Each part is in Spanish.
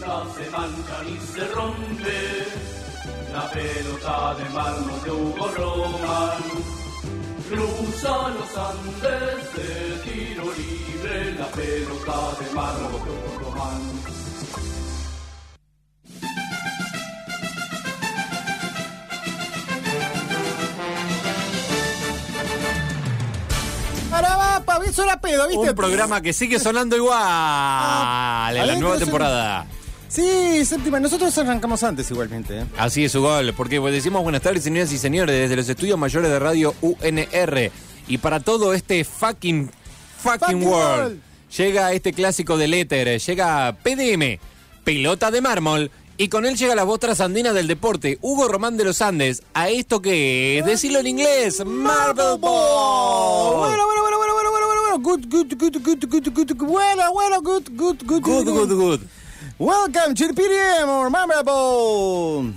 nunca se mancha ni se rompe. La pelota de mármol de Hugo Roman cruza los Andes de tiro libre. La pelota de mármol de Hugo Roman. Eso era pedo, ¿viste? Un programa que sigue sonando igual en la nueva temporada. Sí, séptima. Nosotros arrancamos antes igualmente. ¿eh? Así es su gol, porque pues, decimos buenas tardes, señoras y señores, desde los estudios mayores de radio UNR. Y para todo este fucking, fucking, Fucking world, world. llega este clásico del éter, llega PDM, pelota de mármol, y con él llega la voz trasandina del deporte, Hugo Román de los Andes, a esto que es, decirlo en inglés, Marble Ball. Bueno, bueno, bueno, bueno, bueno, bueno, bueno, bueno. Good, good, good, good, good, good, good. Bueno, bueno, good, good, good, Good, good, good. Welcome to the PDM or Memorable.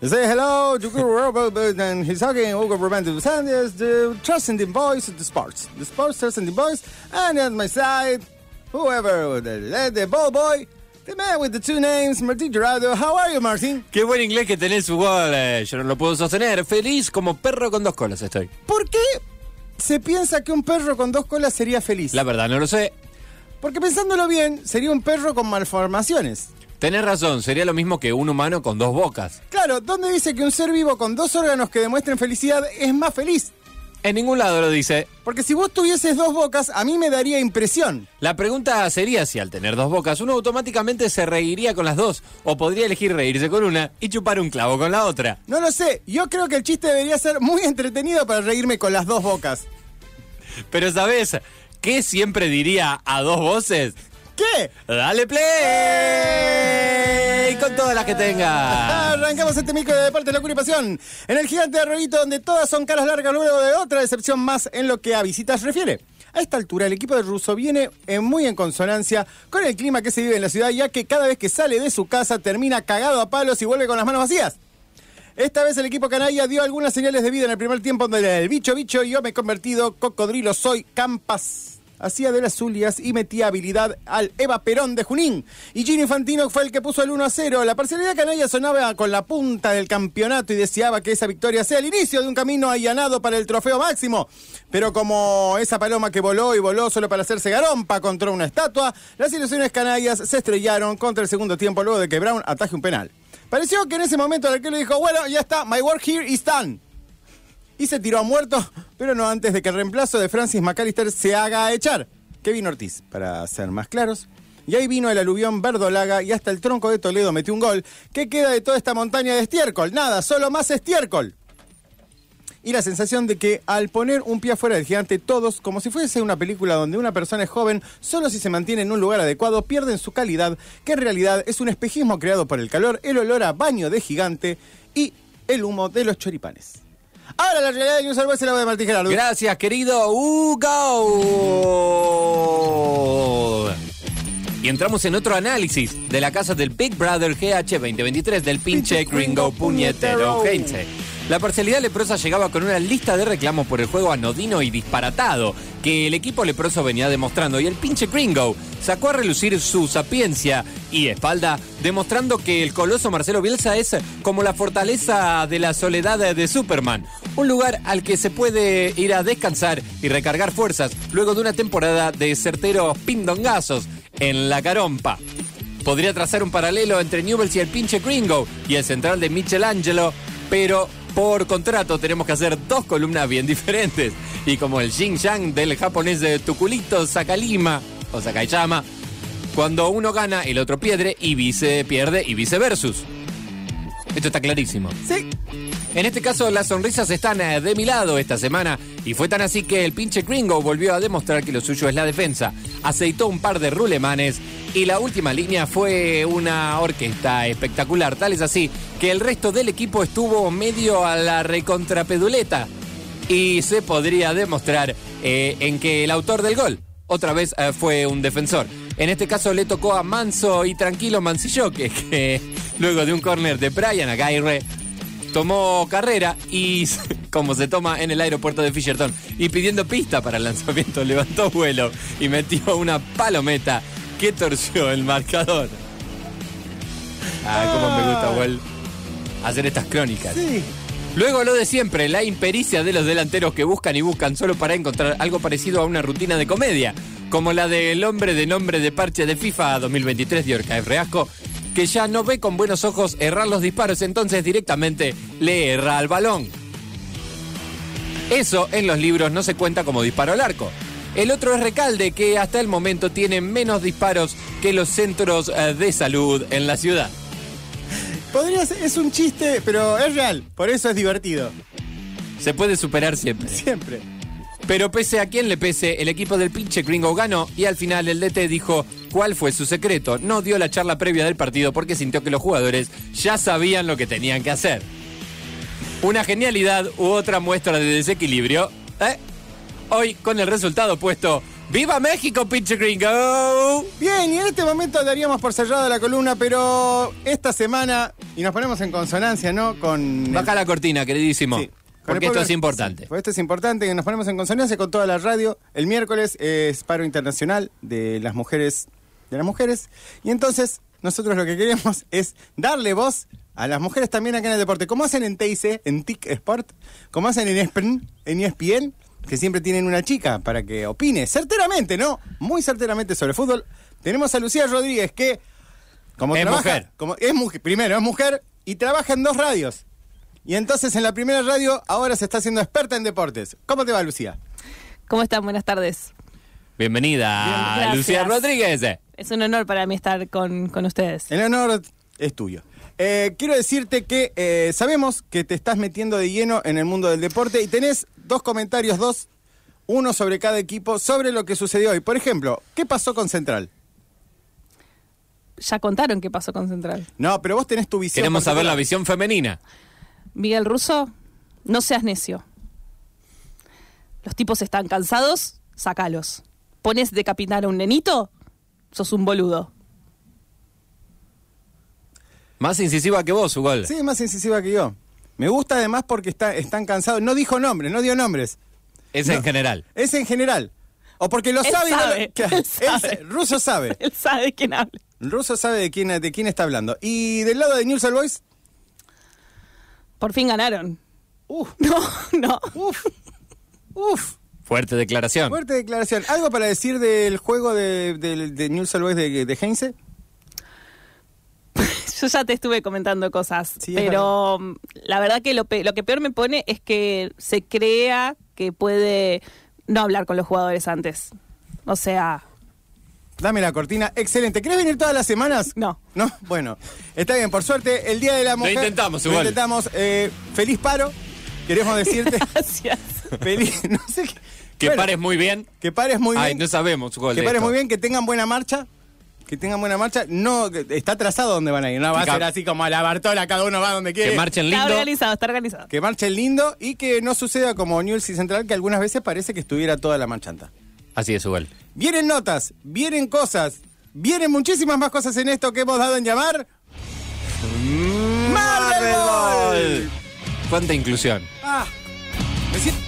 Say hello to Robert and he's talking Hugo Romantic Sanders, the trusting voice of the sports. The sports trusting voice, and at my side, whoever, the, the ball boy, the man with the two names, Martin Gerardo. How are you, Martin? Qué buen inglés que tenés gol, eh, yo no lo puedo sostener. Feliz como perro con dos colas estoy. ¿Por qué se piensa que un perro con dos colas sería feliz? La verdad, no lo sé. Porque pensándolo bien, sería un perro con malformaciones. Tenés razón, sería lo mismo que un humano con dos bocas. Claro, ¿dónde dice que un ser vivo con dos órganos que demuestren felicidad es más feliz? En ningún lado lo dice. Porque si vos tuvieses dos bocas, a mí me daría impresión. La pregunta sería si al tener dos bocas uno automáticamente se reiría con las dos o podría elegir reírse con una y chupar un clavo con la otra. No lo sé, yo creo que el chiste debería ser muy entretenido para reírme con las dos bocas. Pero ¿sabes qué siempre diría a dos voces? ¿Qué? ¡Dale play! Con todas las que tenga. Arrancamos este micro de deporte, locura y pasión. En el gigante arroyito donde todas son caras largas luego de otra decepción más en lo que a visitas refiere. A esta altura el equipo de Russo viene eh, muy en consonancia con el clima que se vive en la ciudad ya que cada vez que sale de su casa termina cagado a palos y vuelve con las manos vacías. Esta vez el equipo canalla dio algunas señales de vida en el primer tiempo donde el bicho bicho yo me he convertido, cocodrilo soy, campas. Hacía de las Zulias y metía habilidad al Eva Perón de Junín. Y Gino Infantino fue el que puso el 1 a 0. La parcialidad canalla sonaba con la punta del campeonato y deseaba que esa victoria sea el inicio de un camino allanado para el trofeo máximo. Pero como esa paloma que voló y voló solo para hacerse garompa contra una estatua, las ilusiones canallas se estrellaron contra el segundo tiempo luego de que Brown ataje un penal. Pareció que en ese momento el arquero dijo, bueno, ya está, my work here is done. Y se tiró a muerto, pero no antes de que el reemplazo de Francis McAllister se haga echar. Kevin Ortiz, para ser más claros. Y ahí vino el aluvión verdolaga y hasta el tronco de Toledo metió un gol. ¿Qué queda de toda esta montaña de estiércol? Nada, solo más estiércol. Y la sensación de que al poner un pie afuera del gigante, todos, como si fuese una película donde una persona es joven, solo si se mantiene en un lugar adecuado, pierden su calidad, que en realidad es un espejismo creado por el calor, el olor a baño de gigante y el humo de los choripanes. Ahora la realidad de News Always es la voz de Martín Gerardo. Gracias, querido Hugo. Y entramos en otro análisis de la casa del Big Brother GH 2023 del pinche gringo puñetero, gente. La parcialidad leprosa llegaba con una lista de reclamos por el juego anodino y disparatado que el equipo leproso venía demostrando y el pinche gringo sacó a relucir su sapiencia y espalda demostrando que el coloso Marcelo Bielsa es como la fortaleza de la soledad de Superman, un lugar al que se puede ir a descansar y recargar fuerzas luego de una temporada de certeros pindongazos en la carompa. Podría trazar un paralelo entre Newells y el pinche gringo y el central de Michelangelo, pero por contrato tenemos que hacer dos columnas bien diferentes. Y como el Yang del japonés de Tuculito Sakalima o Sakayama, cuando uno gana, el otro pierde y vice pierde y viceversus. Esto está clarísimo. Sí. En este caso, las sonrisas están eh, de mi lado esta semana y fue tan así que el pinche gringo volvió a demostrar que lo suyo es la defensa. Aceitó un par de rulemanes y la última línea fue una orquesta espectacular. Tal es así que el resto del equipo estuvo medio a la recontrapeduleta y se podría demostrar eh, en que el autor del gol otra vez eh, fue un defensor. En este caso le tocó a Manso y Tranquilo Mancillo, que, que luego de un córner de Brian Aguirre tomó carrera y como se toma en el aeropuerto de Fisherton y pidiendo pista para el lanzamiento levantó vuelo y metió una palometa que torció el marcador. Ah, cómo me gusta, igual hacer estas crónicas. Sí. Luego lo de siempre, la impericia de los delanteros que buscan y buscan solo para encontrar algo parecido a una rutina de comedia, como la del hombre de nombre de parche de FIFA 2023 de Orca Reasco, que ya no ve con buenos ojos errar los disparos, entonces directamente le erra al balón. Eso en los libros no se cuenta como disparo al arco. El otro es Recalde, que hasta el momento tiene menos disparos que los centros eh, de salud en la ciudad. Podría ser, es un chiste, pero es real. Por eso es divertido. Se puede superar siempre. Siempre. Pero pese a quien le pese, el equipo del pinche gringo ganó y al final el DT dijo cuál fue su secreto. No dio la charla previa del partido porque sintió que los jugadores ya sabían lo que tenían que hacer. Una genialidad u otra muestra de desequilibrio. ¿eh? Hoy con el resultado puesto. ¡Viva México, pinche gringo! Bien, y en este momento daríamos por cerrada la columna, pero esta semana, y nos ponemos en consonancia, ¿no? Con. el- Baja la cortina, queridísimo. Sí. Porque esto es importante. Sí, porque esto es importante, que nos ponemos en consonancia con toda la radio. El miércoles es paro internacional de las mujeres, de las mujeres. Y entonces, nosotros lo que queremos es darle voz a las mujeres también acá en el deporte. Como hacen en TIC, en TIC Sport, como hacen en ESPN, en ESPN, que siempre tienen una chica para que opine certeramente, ¿no? Muy certeramente sobre fútbol. Tenemos a Lucía Rodríguez, que como Es trabaja- mujer. Como, es mujer. Primero, es mujer y trabaja en dos radios. Y entonces en la primera radio ahora se está haciendo experta en deportes. ¿Cómo te va, Lucía? ¿Cómo están? Buenas tardes. Bienvenida, Bien. Lucía Rodríguez. Es un honor para mí estar con, con ustedes. El honor es tuyo. Eh, quiero decirte que eh, sabemos que te estás metiendo de lleno en el mundo del deporte y tenés dos comentarios, dos, uno sobre cada equipo, sobre lo que sucedió hoy. Por ejemplo, ¿qué pasó con Central? Ya contaron qué pasó con Central. No, pero vos tenés tu visión. Queremos saber la visión femenina. Miguel Russo, no seas necio. Los tipos están cansados, sacalos. Pones de capitán a un nenito, sos un boludo. Más incisiva que vos, Ugol. Sí, más incisiva que yo. Me gusta además porque está, están cansados. No dijo nombres, no dio nombres. Es No. en general. Es en general. O porque lo Él sabe y no lo- sabe, que- él él sabe. sabe. Él sabe de quién habla. Russo sabe de quién, de quién está hablando. Y del lado de News All Boys, Por fin ganaron. uf, No, no. uf, uf. Fuerte declaración. Fuerte declaración. ¿Algo para decir del juego de, de, de News All Boys de, de Heinze? Yo ya te estuve comentando cosas, Sí, es pero mm, la verdad que lo, pe- lo que peor me pone es que se crea que puede no hablar con los jugadores antes. O sea, Dame la cortina. Excelente. ¿Querés venir todas las semanas? No. ¿No? Bueno, está bien. Por suerte, el Día de la Mujer... intentamos Lo igual. intentamos. Eh, feliz paro. Queremos decirte... gracias. feliz... No sé qué... Que Bueno, pares muy bien. Que pares muy bien. Ay, no sabemos. Que pares esto. muy bien, que tengan buena marcha. Que tengan buena marcha. No, está trazado donde van a ir. No va a ser así como a la Bartola, cada uno va donde quiere. Que marchen Está lindo. organizado, está organizado. Que marchen lindo y que no suceda como Newell's y Central, que algunas veces parece que estuviera toda la marchanta. Así es, Ugol. Vienen notas, vienen cosas, vienen muchísimas más cosas en esto que hemos dado en llamar. Marvel Ball. Cuánta inclusión. Ah, me siento-